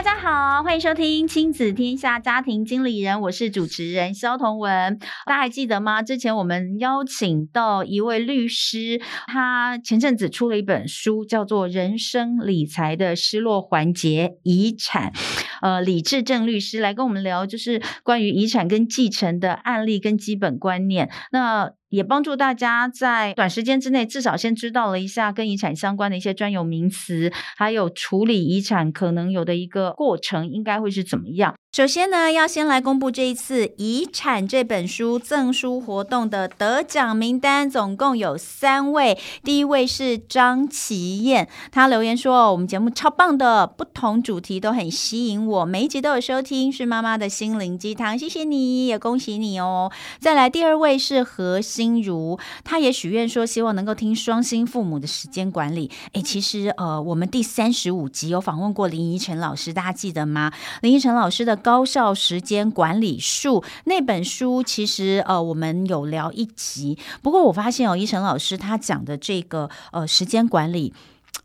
大家好，欢迎收听亲子天下家庭经理人，我是主持人萧彤文。大家还记得吗？之前我们邀请到一位律师，他前阵子出了一本书，叫做《人生理财的失落环节——遗产》。呃，李志正律师来跟我们聊，就是关于遗产跟继承的案例跟基本观念。那也帮助大家在短时间之内，至少先知道了一下跟遗产相关的一些专有名词，还有处理遗产可能有的一个过程，应该会是怎么样。首先呢，要先来公布这一次《遗产》这本书赠书活动的得奖名单，总共有三位。第一位是张琪燕，她留言说：“我们节目超棒的，不同主题都很吸引我，每一集都有收听，是妈妈的心灵鸡汤，谢谢你，也恭喜你哦。”再来，第二位是何如，她也许愿说希望能够听双薪父母的时间管理。诶，其实呃，我们第三十五集有访问过林依晨老师，大家记得吗？林依晨老师的。高效时间管理术那本书，其实呃，我们有聊一集。不过我发现哦，依晨老师他讲的这个呃时间管理，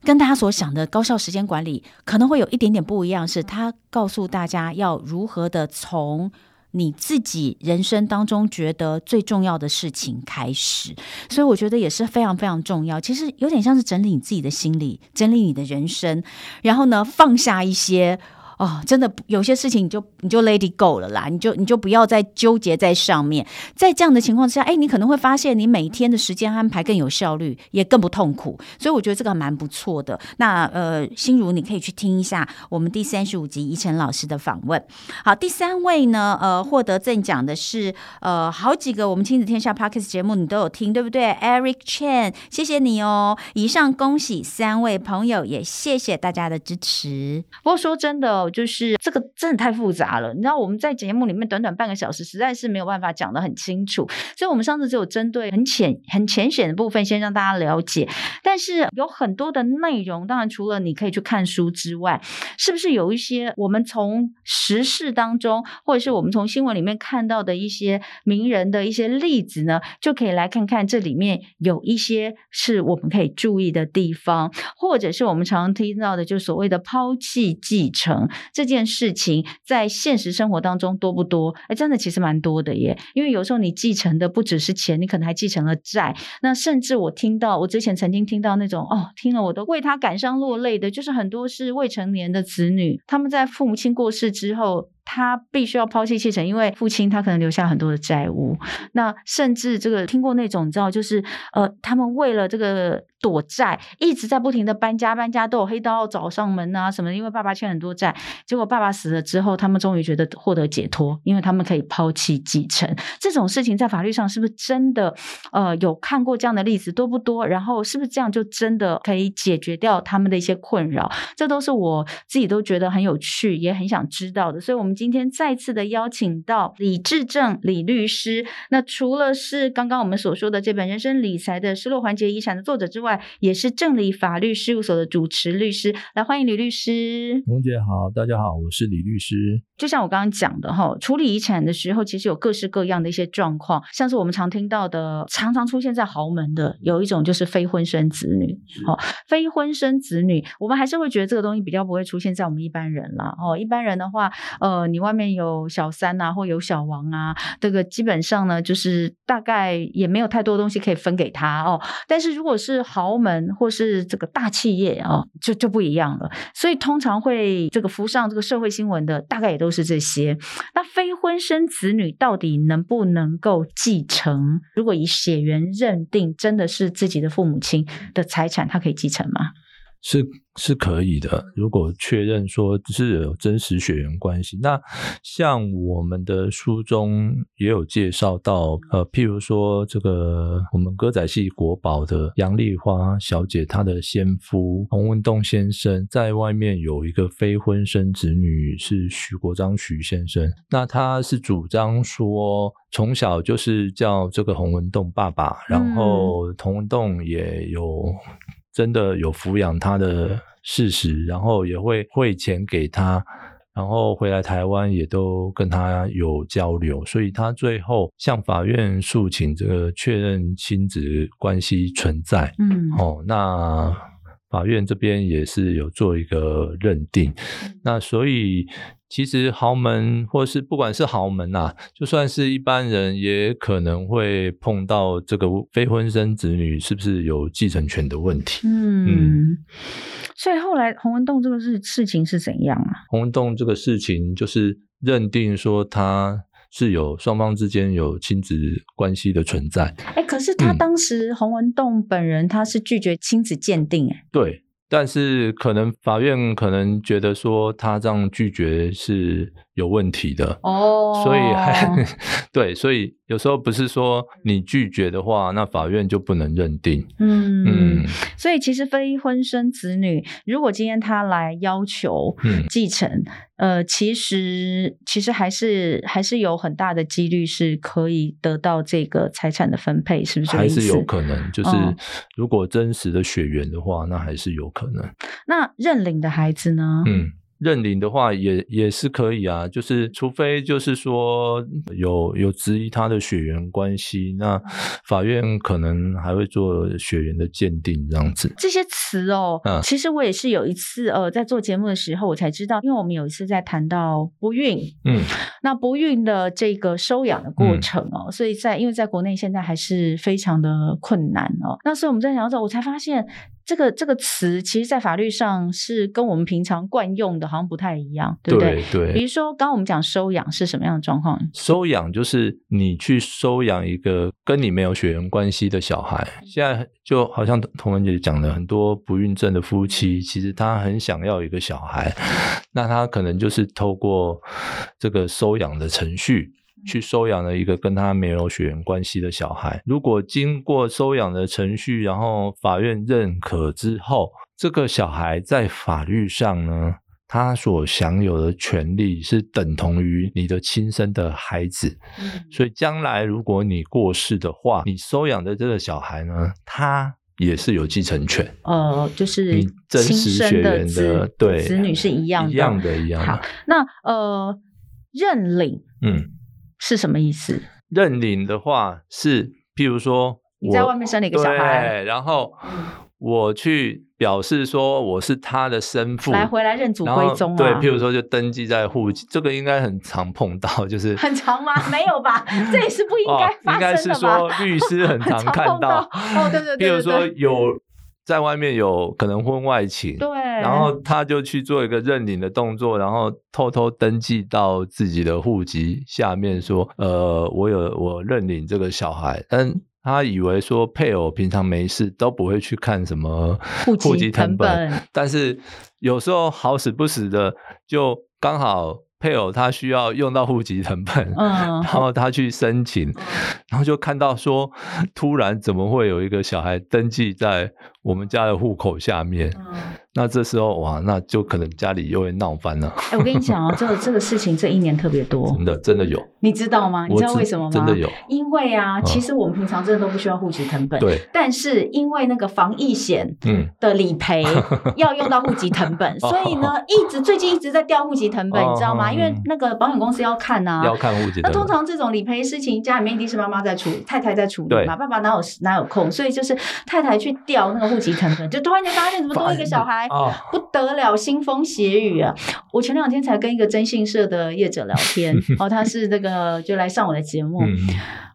跟大家所想的高效时间管理可能会有一点点不一样。是他告诉大家要如何的从你自己人生当中觉得最重要的事情开始，所以我觉得也是非常非常重要。其实有点像是整理你自己的心理，整理你的人生，然后呢，放下一些。哦，真的有些事情你就你就 let it go 了啦，你就你就不要再纠结在上面。在这样的情况之下，哎，你可能会发现你每天的时间安排更有效率，也更不痛苦。所以我觉得这个蛮不错的。那呃，心如你可以去听一下我们第三十五集宜晨老师的访问。好，第三位呢，呃，获得赠奖的是呃好几个我们亲子天下 Podcast 节目你都有听，对不对？Eric Chen，谢谢你哦。以上恭喜三位朋友，也谢谢大家的支持。不过说真的。就是这个真的太复杂了，你知道我们在节目里面短短半个小时，实在是没有办法讲得很清楚，所以我们上次只有针对很浅、很浅显的部分先让大家了解。但是有很多的内容，当然除了你可以去看书之外，是不是有一些我们从时事当中，或者是我们从新闻里面看到的一些名人的一些例子呢？就可以来看看这里面有一些是我们可以注意的地方，或者是我们常常听到的，就所谓的抛弃继承。这件事情在现实生活当中多不多？哎，真的其实蛮多的耶。因为有时候你继承的不只是钱，你可能还继承了债。那甚至我听到，我之前曾经听到那种哦，听了我都为他感伤落泪的，就是很多是未成年的子女，他们在父母亲过世之后。他必须要抛弃继承，因为父亲他可能留下很多的债务。那甚至这个听过那种，你知道，就是呃，他们为了这个躲债，一直在不停的搬家搬家，都有黑道找上门啊什么。因为爸爸欠很多债，结果爸爸死了之后，他们终于觉得获得解脱，因为他们可以抛弃继承。这种事情在法律上是不是真的？呃，有看过这样的例子多不多？然后是不是这样就真的可以解决掉他们的一些困扰？这都是我自己都觉得很有趣，也很想知道的。所以，我们。今天再次的邀请到李志正李律师，那除了是刚刚我们所说的这本《人生理财的失落环节遗产》的作者之外，也是正理法律事务所的主持律师。来，欢迎李律师。红姐好，大家好，我是李律师。就像我刚刚讲的哈，处理遗产的时候，其实有各式各样的一些状况，像是我们常听到的，常常出现在豪门的，有一种就是非婚生子女。哦，非婚生子女，我们还是会觉得这个东西比较不会出现在我们一般人啦。哦，一般人的话，呃。你外面有小三啊，或有小王啊，这个基本上呢，就是大概也没有太多东西可以分给他哦。但是如果是豪门或是这个大企业哦，就就不一样了。所以通常会这个浮上这个社会新闻的，大概也都都是这些。那非婚生子女到底能不能够继承？如果以血缘认定真的是自己的父母亲的财产，他可以继承吗？是是可以的，如果确认说是有真实血缘关系，那像我们的书中也有介绍到，呃，譬如说这个我们歌仔戏国宝的杨丽花小姐，她的先夫洪文栋先生在外面有一个非婚生子女是许国璋许先生，那他是主张说从小就是叫这个洪文栋爸爸，然后洪文栋也有。真的有抚养他的事实，然后也会汇钱给他。然后回来台湾也都跟他有交流，所以他最后向法院诉请这个确认亲子关系存在。嗯，哦，那法院这边也是有做一个认定。那所以。其实豪门，或是不管是豪门呐、啊，就算是一般人，也可能会碰到这个非婚生子女是不是有继承权的问题。嗯，嗯，所以后来洪文栋这个事事情是怎样啊？洪文栋这个事情就是认定说他是有双方之间有亲子关系的存在。哎，可是他当时洪文栋本人他是拒绝亲子鉴定，哎，对。但是可能法院可能觉得说他这样拒绝是有问题的哦，oh. 所以还 对，所以有时候不是说你拒绝的话，那法院就不能认定。嗯嗯，所以其实非婚生子女，如果今天他来要求继承，嗯、呃，其实其实还是还是有很大的几率是可以得到这个财产的分配，是不是？还是有可能，就是如果真实的血缘的话，那还是有可能。那认领的孩子呢？嗯。认领的话也也是可以啊，就是除非就是说有有质疑他的血缘关系，那法院可能还会做血缘的鉴定这样子。这些词哦，嗯，其实我也是有一次呃在做节目的时候我才知道，因为我们有一次在谈到不孕，嗯，那不孕的这个收养的过程哦，嗯，所以在因为在国内现在还是非常的困难哦，那所以我们在聊的时候，我才发现。这个这个词，其实，在法律上是跟我们平常惯用的，好像不太一样，对不对？对。对，比如说，刚刚我们讲收养是什么样的状况？收养就是你去收养一个跟你没有血缘关系的小孩。现在就好像童文姐讲的，很多不孕症的夫妻，其实他很想要一个小孩，那他可能就是透过这个收养的程序。去收养了一个跟他没有血缘关系的小孩。如果经过收养的程序，然后法院认可之后，这个小孩在法律上呢，他所享有的权利是等同于你的亲生的孩子。嗯。所以将来如果你过世的话，你收养的这个小孩呢，他也是有继承权。呃，就是你真实血缘的对子女是一样的，一样的，一样的。好，那呃，认领，嗯。是什么意思？认领的话是，譬如说你在外面生了一个小孩，对，然后我去表示说我是他的生父，来回来认祖归宗啊。对，譬如说就登记在户籍，这个应该很常碰到，就是很常吗？没有吧？这也是不应该发生的吧？应该是说律师很常 看到，到哦，对对对，对，譬如说有。在外面有可能婚外情，对，然后他就去做一个认领的动作，然后偷偷登记到自己的户籍下面，说，呃，我有我认领这个小孩，但他以为说配偶平常没事都不会去看什么户籍成本，但是有时候好死不死的就刚好。配偶他需要用到户籍成本，嗯，然后他去申请，嗯，然后就看到说，突然怎么会有一个小孩登记在我们家的户口下面？嗯那这时候哇，那就可能家里又会闹翻了。哎、欸，我跟你讲哦，这 个这个事情这一年特别多，真的真的有。你知道吗？你知道为什么吗？真的有，因为啊，其实我们平常真的都不需要户籍成本，对。但是因为那个防疫险的理赔 要用到户籍成本，所以呢，一直最近一直在调户籍成本，你知道吗？因为那个保险公司要看呐、啊，要看户籍。那通常这种理赔事情，家里面一定是妈妈在处理，太太在处理嘛，爸爸哪有哪有空？所以就是太太去调那个户籍成本，就突然间发现怎么多一个小孩，不得。了腥风血雨啊！我前两天才跟一个征信社的业者聊天，哦，他是这个就来上我的节目，嗯、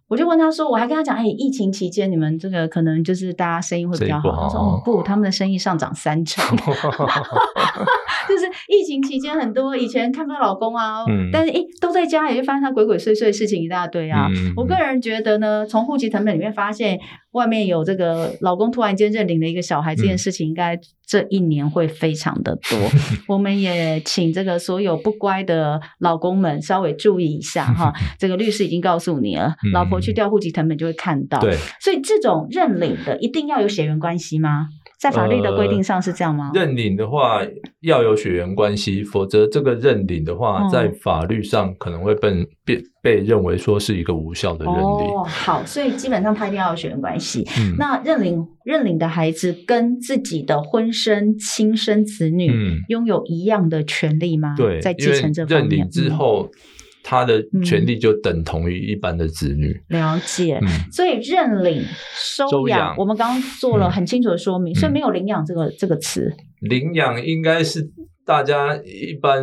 我就问他说，我还跟他讲，哎，疫情期间你们这个可能就是大家生意会比较好。好他说，哦，不，他们的生意上涨三成。就是疫情期间，很多以前看不到老公啊，嗯、但是哎都在家，也就发现他鬼鬼祟祟的事情一大堆啊。嗯、我个人觉得呢，从户籍成本里面发现外面有这个老公突然间认领了一个小孩，这件事情应该这一年会非常的多。嗯、我们也请这个所有不乖的老公们稍微注意一下哈。这个律师已经告诉你了，嗯、老婆去调户籍成本就会看到。对，所以这种认领的一定要有血缘关系吗？在法律的规定上是这样吗？呃、认领的话要有血缘关系，否则这个认领的话，在法律上可能会被被被认为说是一个无效的认领。哦，好，所以基本上他一定要有血缘关系。嗯，那认领认领的孩子跟自己的婚生亲生子女拥有一样的权利吗？对，在继承这方面。认领之后。嗯他的权利就等同于一般的子女。嗯、了解，嗯、所以认领收养，我们刚刚做了很清楚的说明，嗯、所以没有领养这个这个词。领养应该是大家一般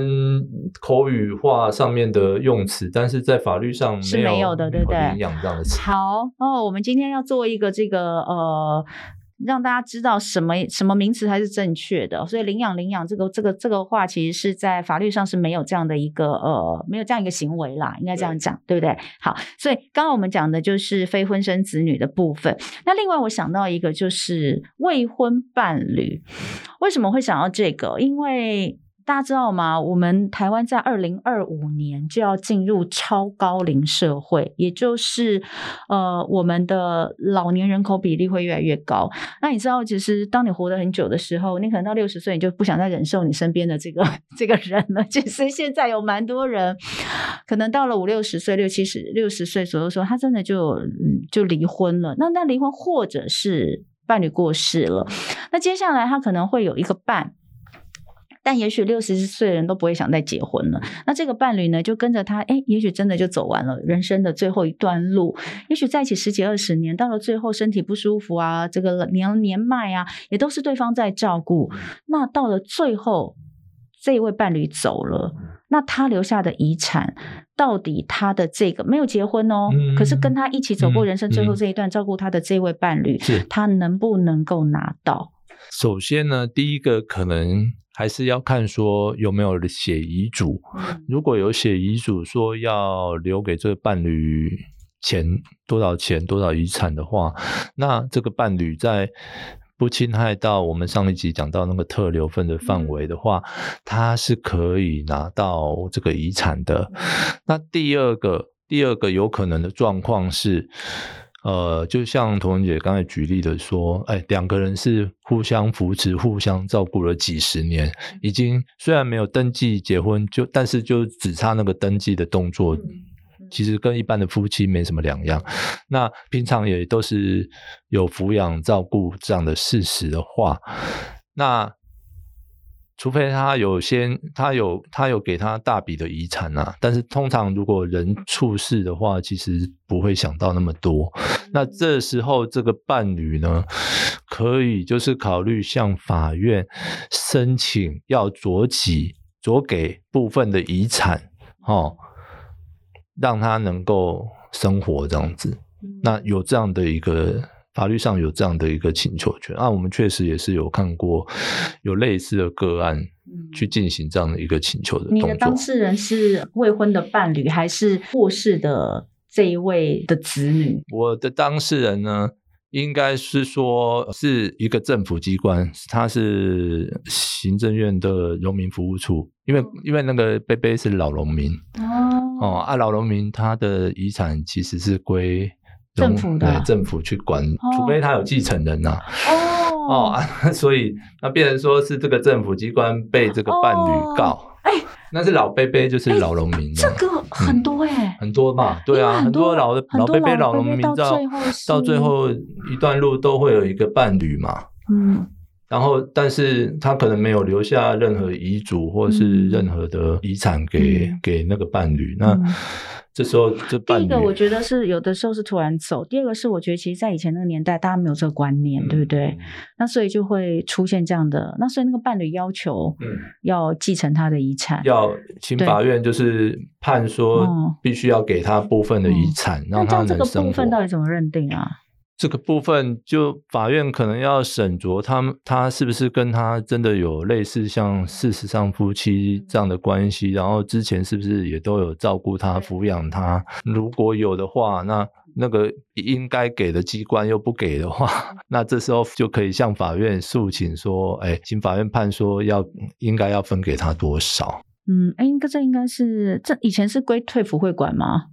口语化上面的用词，但是在法律上没是没有的，对不对？领养这样的词。好哦，我们今天要做一个这个呃。让大家知道什么什么名词才是正确的，所以领养领养这个这个这个话，其实是在法律上是没有这样的一个呃，没有这样一个行为啦，应该这样讲，对，对不对？好，所以刚刚我们讲的就是非婚生子女的部分。那另外我想到一个就是未婚伴侣，为什么会想到这个？因为大家知道吗？我们台湾在二零二五年就要进入超高龄社会，也就是呃，我们的老年人口比例会越来越高。那你知道，其实当你活得很久的时候，你可能到六十岁，你就不想再忍受你身边的这个 这个人了。其实现在有蛮多人，可能到了五六十岁、六七十、六十岁左右，时候他真的就就离婚了。那那离婚，或者是伴侣过世了，那接下来他可能会有一个伴。但也许六十岁的人都不会想再结婚了。那这个伴侣呢，就跟着他，哎，也许真的就走完了人生的最后一段路。也许在一起十几二十年，到了最后身体不舒服啊，这个年年迈啊，也都是对方在照顾。那到了最后，这一位伴侣走了，那他留下的遗产，到底他的这个没有结婚哦，嗯、可是跟他一起走过人生最后这一段，嗯嗯、照顾他的这位伴侣，是他能不能够拿到？首先呢，第一个可能。还是要看说有没有写遗嘱，如果有写遗嘱说要留给这个伴侣钱多少钱多少遗产的话，那这个伴侣在不侵害到我们上一集讲到那个特留分的范围的话，他是可以拿到这个遗产的。那第二个第二个有可能的状况是。呃，就像童文姐刚才举例的说，哎，两个人是互相扶持、互相照顾了几十年，已经虽然没有登记结婚，就但是就只差那个登记的动作，其实跟一般的夫妻没什么两样。那平常也都是有抚养照顾这样的事实的话，那。除非他有先，他有他有给他大笔的遗产啊，但是通常如果人处事的话，其实不会想到那么多。那这时候这个伴侣呢，可以就是考虑向法院申请要酌给酌给部分的遗产，哦，让他能够生活这样子。那有这样的一个。法律上有这样的一个请求权啊，我们确实也是有看过有类似的个案去进行这样的一个请求的动作。你的当事人是未婚的伴侣，还是过世的这一位的子女？我的当事人呢，应该是说是一个政府机关，他是行政院的农民服务处，因为因为那个贝贝是老农民哦哦啊，老农民他的遗产其实是归。政府的。对政府去管，除非他有继承人呐、啊。哦。哦啊，所以那变成说是这个政府机关被这个伴侣告，那是老伯伯，就是老农民、欸。这个很多哎、欸嗯，很多嘛，对啊，很多老的老伯伯、老农民到到最后一段路都会有一个伴侣嘛。嗯，然后但是他可能没有留下任何遗嘱或是任何的遗产给、嗯、给那个伴侣，那。嗯这时候，这第一个我觉得是有的时候是突然走，第二个是我觉得其实，在以前那个年代，大家没有这个观念，嗯、对不对？那所以就会出现这样的，那所以那个伴侣要求，要继承他的遗产，嗯、要请法院就是判说必须要给他部分的遗产，嗯、让他能生活。那这个部分到底怎么认定啊？这个部分就法院可能要审酌他他是不是跟他真的有类似像事实上夫妻这样的关系，然后之前是不是也都有照顾他、抚养他？如果有的话，那那个应该给的机关又不给的话，那这时候就可以向法院诉请说，哎，请法院判说要应该要分给他多少？嗯，哎，应该这应该是这以前是归退服会管吗？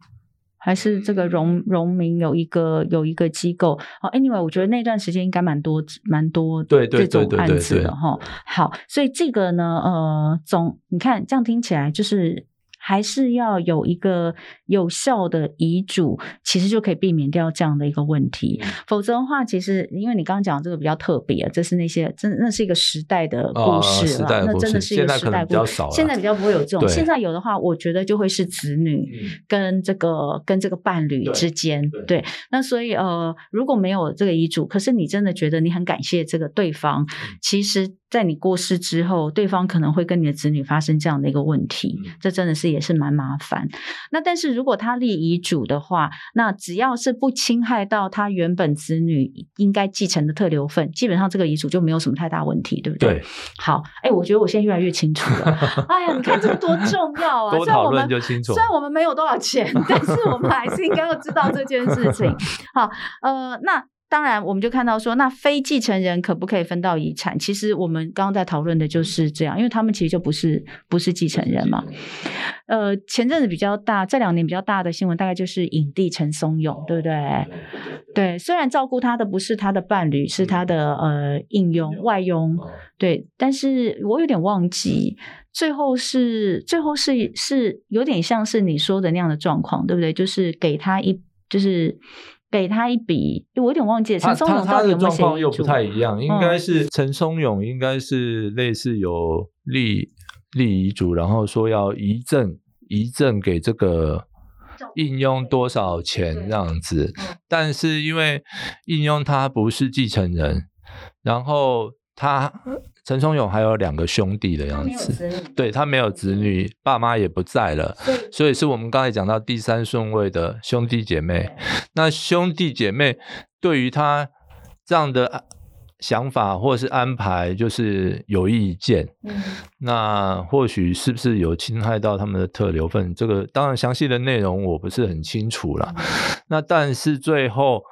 还是这个荣荣民有一个有一个机构？哦，anyway，我觉得那段时间应该蛮多蛮多这种案子的哈。好，所以这个呢，呃，总你看这样听起来就是。还是要有一个有效的遗嘱，其实就可以避免掉这样的一个问题。否则的话，其实因为你刚刚讲这个比较特别，这是那些真那是一个时代的故事了，哦、那真的是一个时代故事。现在比较不会有这种，现在有的话，我觉得就会是子女跟这个跟这个伴侣之间。对，对，那所以呃，如果没有这个遗嘱，可是你真的觉得你很感谢这个对方，其实。在你过世之后，对方可能会跟你的子女发生这样的一个问题，这真的是也是蛮麻烦。那但是如果他立遗嘱的话，那只要是不侵害到他原本子女应该继承的特留份，基本上这个遗嘱就没有什么太大问题，对不对？对。好，哎，我觉得我现在越来越清楚了。哎呀，你看这个多重要啊！多讨论就清楚。虽然我们没有多少钱，但是我们还是应该要知道这件事情。好，呃，那。当然，我们就看到说，那非继承人可不可以分到遗产？其实我们刚刚在讨论的就是这样，因为他们其实就不是不是继承人嘛。呃，前阵子比较大，这两年比较大的新闻，大概就是影帝陈松勇，对不对？对，虽然照顾他的不是他的伴侣，是他的呃应佣外佣，对，但是我有点忘记，最后是最后是是有点像是你说的那样的状况，对不对？就是给他一就是。给他一笔，我有点忘记陈松勇他的状况又不太一样，应该是陈松勇应该是类似有立立遗嘱，然后说要遗赠遗赠给这个应用多少钱这样子，但是因为应用他不是继承人，然后他。陈松勇还有两个兄弟的样子，他对他没有子女，爸妈也不在了，所以是我们刚才讲到第三顺位的兄弟姐妹。那兄弟姐妹对于他这样的想法或是安排，就是有意见。嗯、那或许是不是有侵害到他们的特留份？这个当然详细的内容我不是很清楚了。嗯、那但是最后。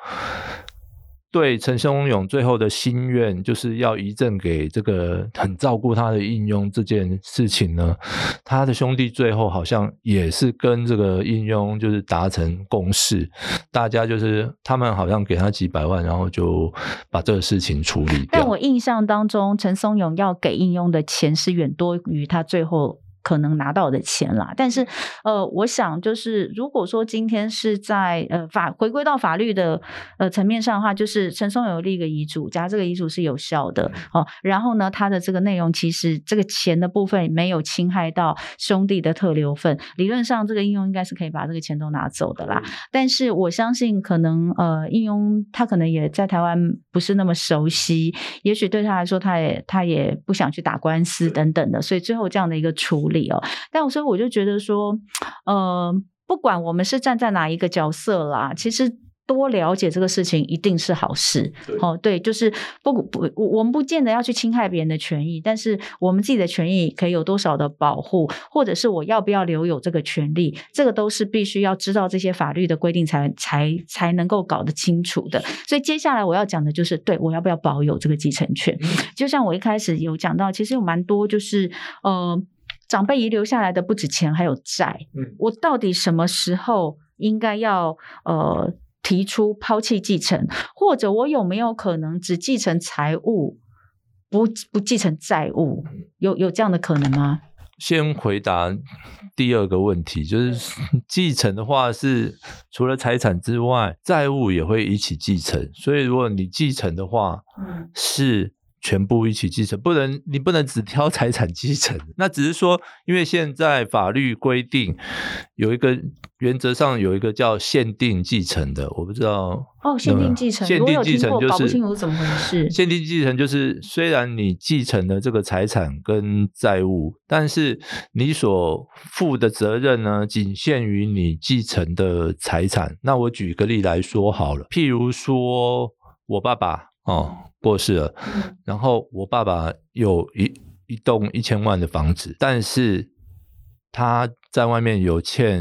对陈松勇最后的心愿，就是要遗赠给这个很照顾他的应佣这件事情呢，他的兄弟最后好像也是跟这个应佣就是达成共识，大家就是他们好像给他几百万，然后就把这个事情处理掉。但我印象当中，陈松勇要给应佣的钱是远多于他最后。可能拿到的钱啦，但是呃，我想就是如果说今天是在呃法回归到法律的呃层面上的话，就是陈松有立一个遗嘱，假如这个遗嘱是有效的哦，然后呢，他的这个内容其实这个钱的部分没有侵害到兄弟的特留份，理论上这个应用应该是可以把这个钱都拿走的啦。但是我相信可能呃应用他可能也在台湾不是那么熟悉，也许对他来说他也他也不想去打官司等等的，所以最后这样的一个处理。哦，但我所以我就觉得说，呃，不管我们是站在哪一个角色啦，其实多了解这个事情一定是好事。哦，对，就是不不，我们不见得要去侵害别人的权益，但是我们自己的权益可以有多少的保护，或者是我要不要留有这个权利，这个都是必须要知道这些法律的规定才才才能够搞得清楚的。所以接下来我要讲的就是，对，我要不要保有这个继承权？嗯、就像我一开始有讲到，其实有蛮多就是呃。长辈遗留下来的不止钱，还有债。嗯，我到底什么时候应该要呃提出抛弃继承，或者我有没有可能只继承财物，不不继承债务？有有这样的可能吗？先回答第二个问题，就是 继承的话是除了财产之外，债务也会一起继承。所以如果你继承的话，嗯，是。全部一起继承，不能你不能只挑财产继承。那只是说，因为现在法律规定有一个原则上有一个叫限定继承的，我不知道哦。限定继承，限定继承就是搞不清楚怎么回事。限定继承就是虽然你继承了这个财产跟债务，但是你所负的责任呢，仅限于你继承的财产。那我举个例来说好了，譬如说我爸爸哦。过世了，然后我爸爸有一一栋一千万的房子，但是他在外面有欠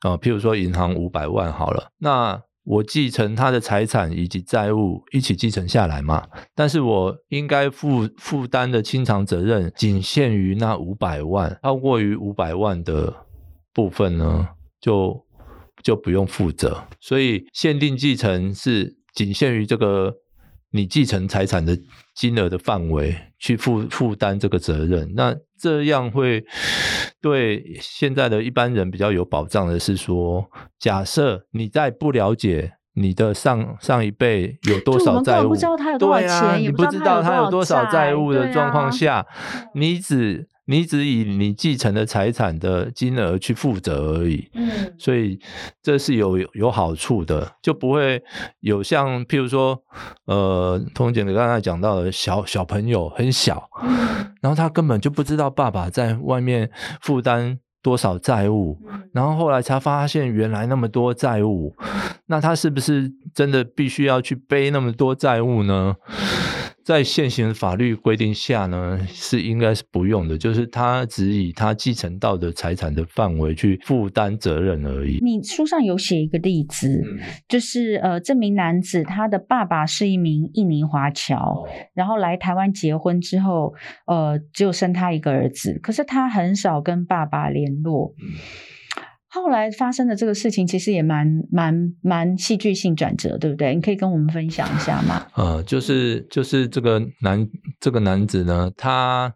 啊、呃，譬如说银行五百万好了，那我继承他的财产以及债务一起继承下来嘛，但是我应该负负担的清偿责任仅限于那五百万，超过于五百万的部分呢，就就不用负责。所以限定继承是仅限于这个你继承财产的金额的范围去负负担这个责任。那这样会对现在的一般人比较有保障的是说，假设你在不了解。你的上上一辈有多少债务？不知道他有多少钱，对啊，也你不知道他有多少债务的状况下，啊、你只你只以你继承的财产的金额去负责而已。嗯，所以这是有有好处的，就不会有像譬如说，呃，通姐你刚才讲到的小小朋友很小，嗯，然后他根本就不知道爸爸在外面负担。多少债务，然后后来才发现原来那么多债务，那他是不是真的必须要去背那么多债务呢？在现行法律规定下呢，是应该是不用的，就是他只以他继承到的财产的范围去负担责任而已。你书上有写一个例子，嗯、就是呃，这名男子他的爸爸是一名印尼华侨，哦、然后来台湾结婚之后，呃，只有生他一个儿子，可是他很少跟爸爸联络。嗯后来发生的这个事情，其实也蛮蛮蛮戏剧性转折，对不对？你可以跟我们分享一下吗？呃，就是就是这个男这个男子呢，他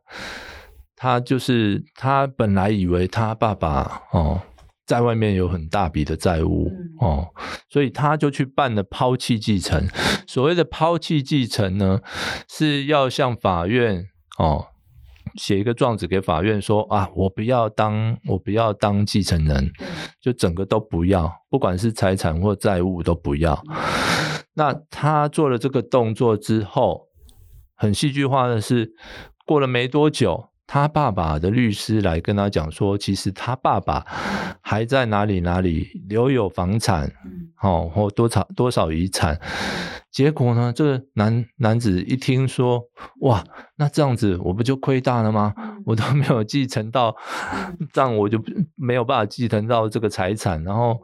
他就是他本来以为他爸爸哦在外面有很大笔的债务、嗯、哦，所以他就去办了抛弃继承。所谓的抛弃继承呢，是要向法院哦。写一个状子给法院说啊，我不要当，我不要当继承人，就整个都不要，不管是财产或债务都不要。那他做了这个动作之后，很戏剧化的是，过了没多久，他爸爸的律师来跟他讲说，其实他爸爸还在哪里哪里留有房产，哦，或多少多少遗产。结果呢？这个男男子一听说，哇，那这样子我不就亏大了吗？我都没有继承到，这样我就没有办法继承到这个财产。然后，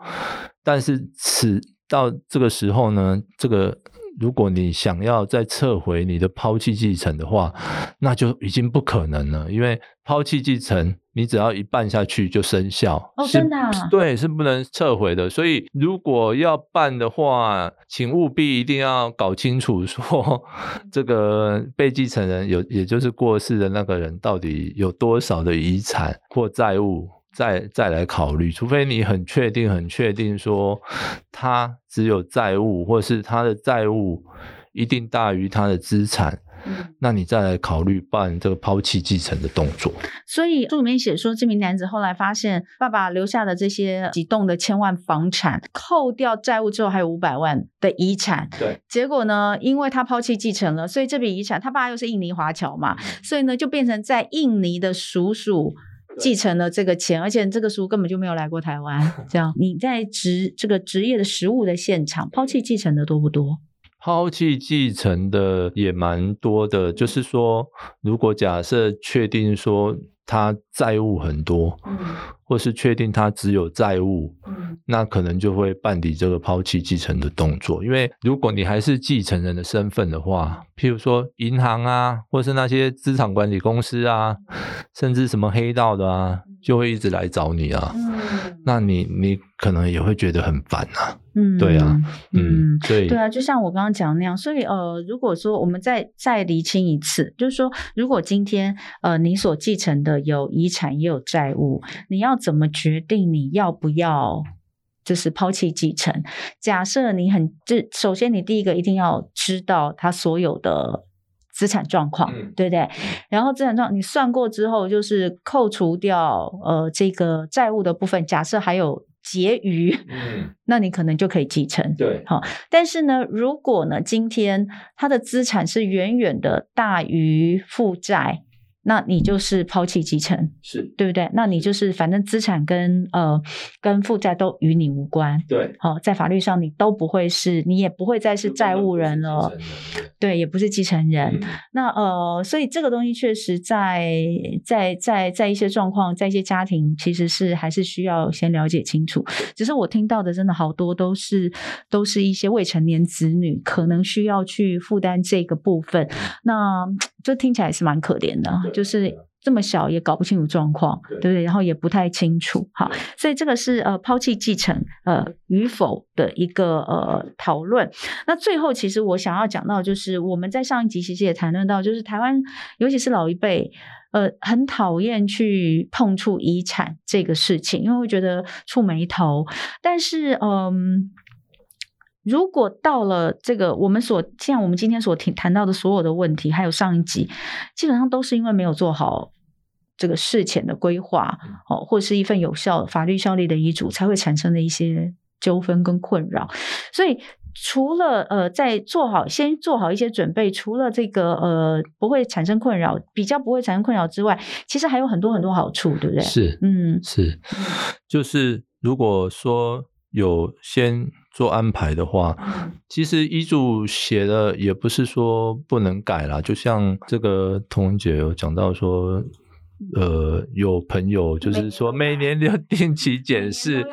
但是此到这个时候呢，这个。如果你想要再撤回你的抛弃继承的话，那就已经不可能了，因为抛弃继承你只要一办下去就生效。哦，真的啊？对，是不能撤回的。所以如果要办的话，请务必一定要搞清楚，说 这个被继承人有，也就是过世的那个人到底有多少的遗产或债务。再再来考虑，除非你很确定、很确定说他只有债务，或是他的债务一定大于他的资产，嗯、那你再来考虑办这个抛弃继承的动作。所以书里面写说，这名男子后来发现爸爸留下的这些几栋的千万房产，扣掉债务之后还有五百万的遗产。对，结果呢，因为他抛弃继承了，所以这笔遗产他爸又是印尼华侨嘛，嗯、所以呢就变成在印尼的叔叔。继承了这个钱，而且这个叔根本就没有来过台湾。这样，你在职这个职业的实务的现场，抛弃继承的多不多？抛弃继承的也蛮多的。就是说，如果假设确定说他债务很多，嗯、或是确定他只有债务，嗯、那可能就会办理这个抛弃继承的动作。因为如果你还是继承人的身份的话，譬如说银行啊，或是那些资产管理公司啊。甚至什么黑道的啊，就会一直来找你啊，嗯、那你你可能也会觉得很烦啊，嗯，对啊，嗯，对，对啊，就像我刚刚讲的那样，所以呃，如果说我们再再厘清一次，就是说，如果今天呃你所继承的有遗产也有债务，你要怎么决定你要不要就是抛弃继承？假设你很，这首先你第一个一定要知道他所有的。资产状况，嗯、对不对？然后资产状况你算过之后，就是扣除掉呃这个债务的部分，假设还有结余，嗯，那你可能就可以继承，对，好。但是呢，如果呢今天他的资产是远远的大于负债。那你就是抛弃继承，是对不对？那你就是反正资产跟呃跟负债都与你无关，对。好，在法律上你都不会是，你也不会再是债务人了，对，也不是继承人。嗯、那呃，所以这个东西确实在在在在一些状况，在一些家庭，其实是还是需要先了解清楚。只是我听到的真的好多都是都是一些未成年子女可能需要去负担这个部分，那这听起来是蛮可怜的。就是这么小也搞不清楚状况，对不对？然后也不太清楚，好，所以这个是呃抛弃继承呃与否的一个呃讨论。那最后，其实我想要讲到，就是我们在上一集其实也谈论到，就是台湾尤其是老一辈，呃，很讨厌去碰触遗产这个事情，因为会觉得触眉头。但是，嗯、呃，如果到了这个我们所像我们今天所谈谈到的所有的问题，还有上一集，基本上都是因为没有做好。这个事前的规划，哦，或是一份有效法律效力的遗嘱，才会产生的一些纠纷跟困扰。所以，除了呃，在做好先做好一些准备，除了这个呃不会产生困扰，比较不会产生困扰之外，其实还有很多很多好处，对不对？是，嗯，是，就是如果说有先做安排的话，嗯、其实遗嘱写的也不是说不能改啦。就像这个童文姐有讲到说。呃，有朋友就是说每年都要定期检视，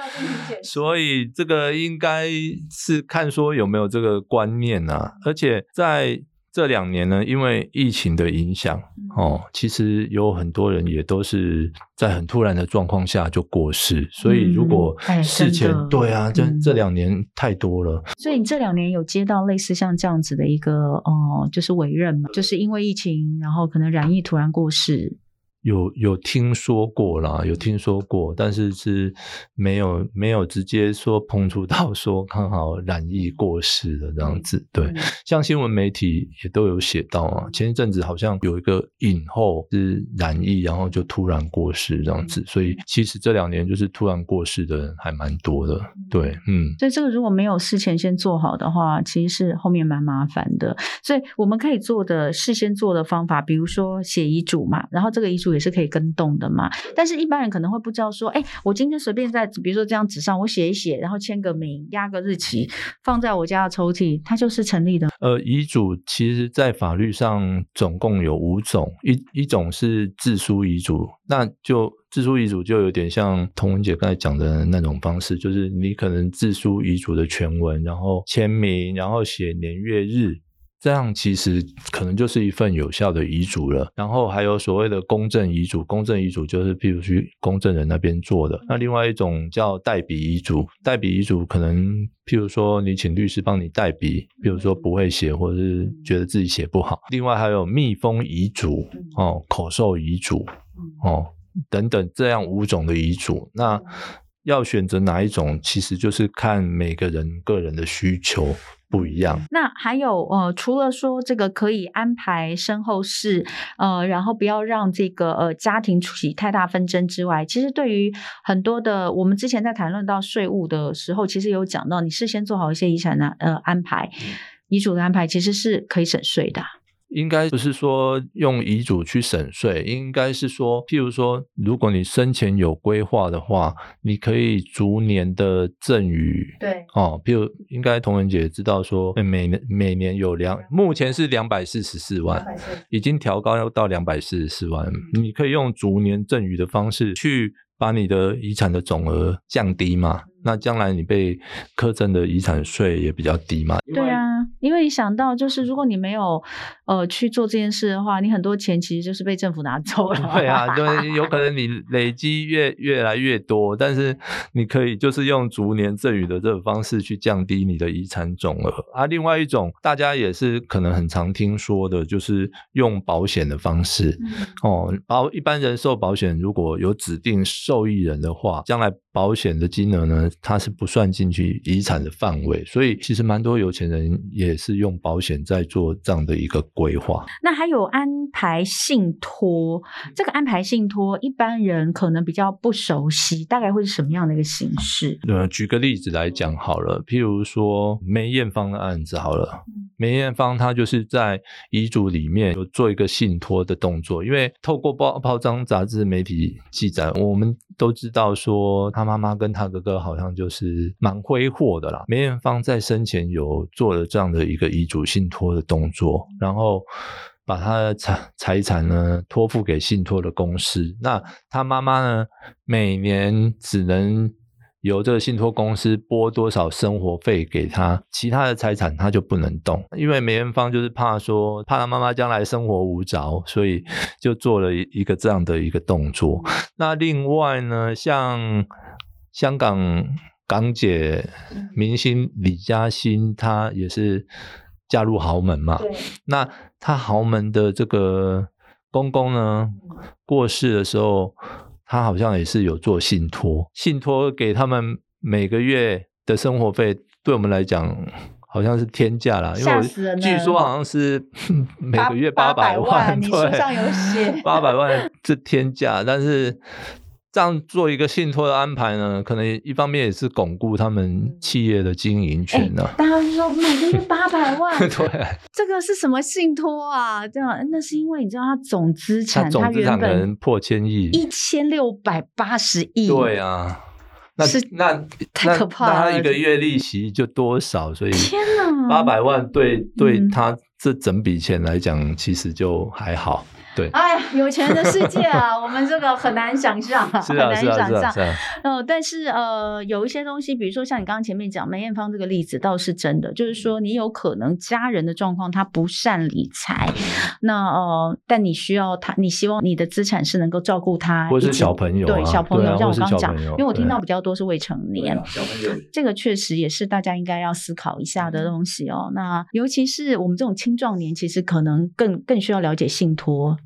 所以这个应该是看说有没有这个观念啊。而且在这两年呢，因为疫情的影响哦，其实有很多人也都是在很突然的状况下就过世，所以如果事前对啊，这这两年太多了。所以你这两年有接到类似像这样子的一个哦，就是委任嘛，就是因为疫情，然后可能染疫突然过世。有有听说过啦，有听说过，但是是没有没有直接说碰触到说刚好染疫过世的这样子。对，像新闻媒体也都有写到啊，前一阵子好像有一个影后是染疫，然后就突然过世这样子。所以其实这两年就是突然过世的人还蛮多的。对，嗯。所以这个如果没有事前先做好的话，其实是后面蛮麻烦的。所以我们可以做的事先做的方法，比如说写遗嘱嘛，然后这个遗嘱。也是可以跟动的嘛，但是一般人可能会不知道说，哎，我今天随便在比如说这张纸上我写一写，然后签个名，压个日期，放在我家的抽屉，它就是成立的。呃，遗嘱其实在法律上总共有五种，一一种是自书遗嘱，那就自书遗嘱就有点像童文姐刚才讲的那种方式，就是你可能自书遗嘱的全文，然后签名，然后写年月日。这样其实可能就是一份有效的遗嘱了。然后还有所谓的公证遗嘱，公证遗嘱就是譬如去公证人那边做的。那另外一种叫代笔遗嘱，代笔遗嘱可能譬如说你请律师帮你代笔，譬如说不会写或者是觉得自己写不好。另外还有密封遗嘱哦，口授遗嘱哦等等这样五种的遗嘱。那要选择哪一种，其实就是看每个人个人的需求。不一样。那还有呃，除了说这个可以安排身后事，呃，然后不要让这个呃家庭出起太大纷争之外，其实对于很多的我们之前在谈论到税务的时候，其实有讲到，你事先做好一些遗产的呃安排，遗嘱的安排，其实是可以省税的。应该不是说用遗嘱去省税，应该是说，譬如说，如果你生前有规划的话，你可以逐年的赠与。对，哦，譬如应该童文姐知道说，每年每年有两，目前是两百四十四万，已经调高要到两百四十四万，你可以用逐年赠与的方式去把你的遗产的总额降低嘛。那将来你被课征的遗产税也比较低嘛？对啊，因为你想到就是如果你没有呃去做这件事的话，你很多钱其实就是被政府拿走了。对啊，对，有可能你累积越越来越多，但是你可以就是用逐年赠与的这种方式去降低你的遗产总额啊。另外一种大家也是可能很常听说的，就是用保险的方式、嗯、哦。保一般人寿保险如果有指定受益人的话，将来保险的金额呢？它是不算进去遗产的范围，所以其实蛮多有钱人也是用保险在做这样的一个规划。那还有安排信托，这个安排信托一般人可能比较不熟悉，大概会是什么样的一个形式？呃，举个例子来讲好了，譬如说梅艳芳的案子好了，梅艳芳她就是在遗嘱里面有做一个信托的动作，因为透过报报章杂志媒体记载，我们都知道说她妈妈跟她哥哥好像。就是蛮挥霍的啦。梅艳芳在生前有做了这样的一个遗嘱信托的动作，然后把他的财财产呢托付给信托的公司。那他妈妈呢，每年只能由这个信托公司拨多少生活费给他，其他的财产他就不能动，因为梅艳芳就是怕说怕他妈妈将来生活无着，所以就做了一个这样的一个动作。那另外呢，像香港港姐明星李嘉欣，她也是嫁入豪门嘛，那她豪门的这个公公呢过世的时候。他好像也是有做信托，信托给他们每个月的生活费，对我们来讲好像是天价啦，因为据说好像是 每个月八百万，对，八百万是天价，但是。这样做一个信托的安排呢，可能一方面也是巩固他们企业的经营权呢、啊。大家说每个月八百万，对，这个是什么信托啊？这样，那是因为你知道他总资产，他总资产可能破千亿，一千六百八十亿。对啊，那是那太可怕了。那他一个月利息就多少？所以天哪，八百万对对他这整笔钱来讲，其实就还好。对，哎呀，有钱的世界啊，我们这个很难想象啊，很难想象。呃，但是呃，有一些东西，比如说像你刚刚前面讲梅艳芳这个例子，倒是真的，就是说你有可能家人的状况他不善理财，那呃，但你需要他，你希望你的资产是能够照顾他，或是小朋友，对小朋友，啊、像我刚刚讲，因为我听到比较多是未成年，小朋友，这个确实也是大家应该要思考一下的东西哦。那尤其是我们这种青壮年，其实可能更更需要了解信托。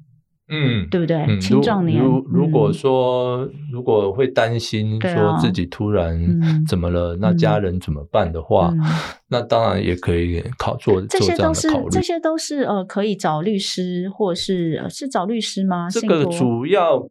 嗯，对不对？嗯、青壮年，如如果说、嗯、如果会担心说自己突然怎么了，啊嗯、那家人怎么办的话，嗯、那当然也可以考做这些都是做这些都是呃可以找律师，或是是找律师吗？这个主要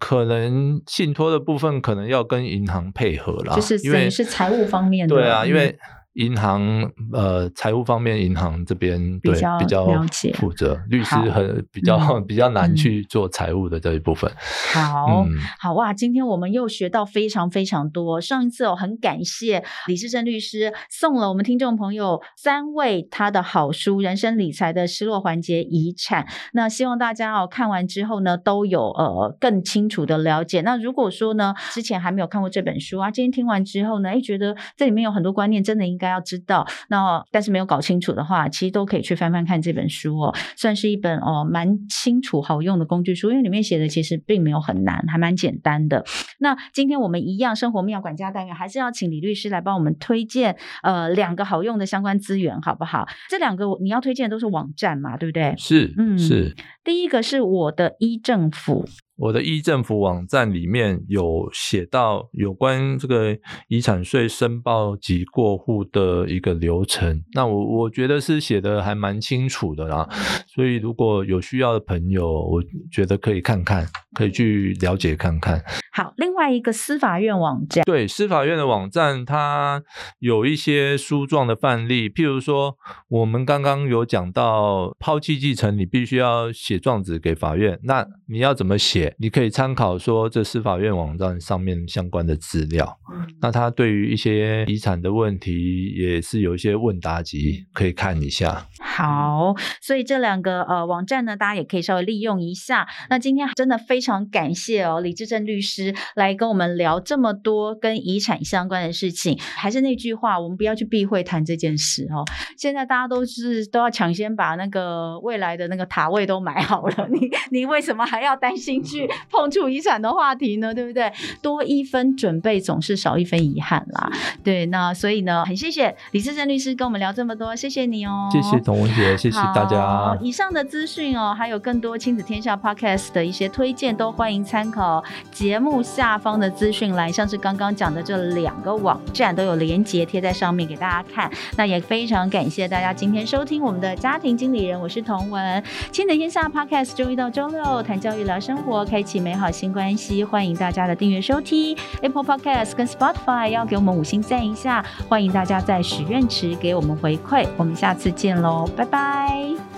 可能信托的部分可能要跟银行配合啦，就是等于是财务方面的。对啊，因为。银行呃，财务方面，银行这边对比较负责，律师很比较、嗯、比较难去做财务的这一部分。好，嗯、好哇，今天我们又学到非常非常多。上一次我很感谢李至正律师送了我们听众朋友三位他的好书《人生理财的失落环节：遗产》。那希望大家哦看完之后呢，都有呃更清楚的了解。那如果说呢，之前还没有看过这本书啊，今天听完之后呢，哎，觉得这里面有很多观念真的应该要知道，那但是没有搞清楚的话，其实都可以去翻翻看这本书哦，算是一本哦蛮清楚好用的工具书，因为里面写的其实并没有很难，还蛮简单的。那今天我们一样生活妙管家单元，还是要请李律师来帮我们推荐呃两个好用的相关资源，好不好？这两个你要推荐的都是网站嘛，对不对？是，嗯，是。第一个是我的一政府。我的一政府网站里面有写到有关这个遗产税申报及过户的一个流程，那我我觉得是写的还蛮清楚的啦，所以如果有需要的朋友，我觉得可以看看，可以去了解看看。好，另外一个司法院网站，对，司法院的网站，它有一些书状的范例，譬如说我们刚刚有讲到抛弃继承，你必须要写状子给法院，那你要怎么写？你可以参考说这司法院网站上面相关的资料，嗯、那他对于一些遗产的问题也是有一些问答集可以看一下。好，所以这两个呃网站呢，大家也可以稍微利用一下。那今天真的非常感谢哦，李志正律师来跟我们聊这么多跟遗产相关的事情。还是那句话，我们不要去避讳谈这件事哦。现在大家都是都要抢先把那个未来的那个塔位都买好了，你你为什么还要担心去？碰触遗产的话题呢，对不对？多一分准备总是少一分遗憾啦。对，那所以呢，很谢谢李志正律师跟我们聊这么多，谢谢你哦。谢谢童文杰，谢谢大家。以上的资讯哦，还有更多亲子天下 Podcast 的一些推荐，都欢迎参考节目下方的资讯栏，像是刚刚讲的这两个网站都有连结贴在上面给大家看。那也非常感谢大家今天收听我们的家庭经理人，我是童文。亲子天下 Podcast 周一到周六谈教育聊生活，开启美好新关系，欢迎大家的订阅收听 Apple Podcast 跟 Spotify，要给我们五星赞一下。欢迎大家在许愿池给我们回馈，我们下次见喽，拜拜。